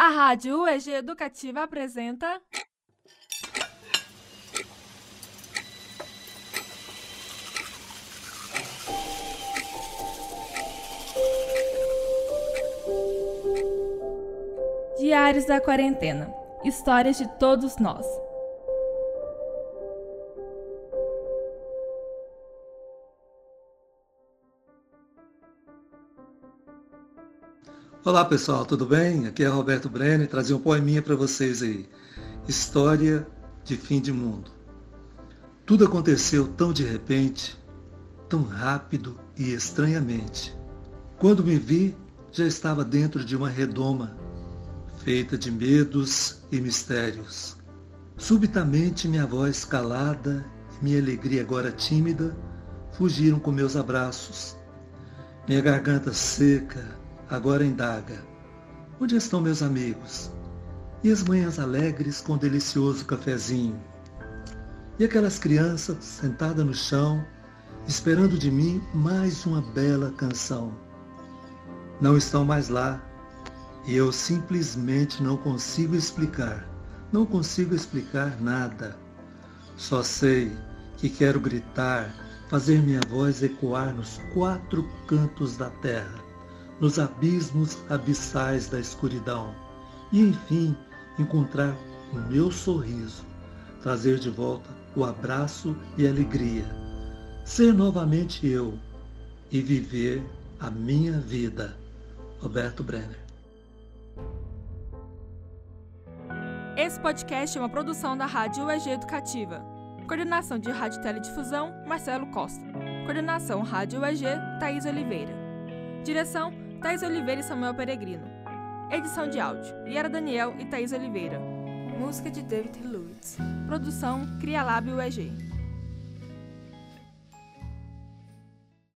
A Rádio UEG Educativa apresenta. Diários da Quarentena Histórias de todos nós. Olá pessoal, tudo bem? Aqui é Roberto Brenner, trazer um poeminha para vocês aí. História de fim de mundo. Tudo aconteceu tão de repente, tão rápido e estranhamente. Quando me vi, já estava dentro de uma redoma, feita de medos e mistérios. Subitamente minha voz calada e minha alegria agora tímida fugiram com meus abraços. Minha garganta seca agora indaga: Onde estão meus amigos? E as manhãs alegres com delicioso cafezinho? E aquelas crianças sentadas no chão, esperando de mim mais uma bela canção? Não estão mais lá e eu simplesmente não consigo explicar. Não consigo explicar nada. Só sei que quero gritar, fazer minha voz ecoar nos quatro cantos da terra nos abismos abissais da escuridão e, enfim, encontrar o meu sorriso, trazer de volta o abraço e alegria, ser novamente eu e viver a minha vida. Roberto Brenner. Esse podcast é uma produção da Rádio UEG Educativa. Coordenação de Rádio Teledifusão, Marcelo Costa. Coordenação Rádio UEG, Thaís Oliveira. Direção Thais Oliveira e Samuel Peregrino. Edição de áudio: Yara Daniel e Thais Oliveira. Música de David Lewis. Produção Cria Lab UEG.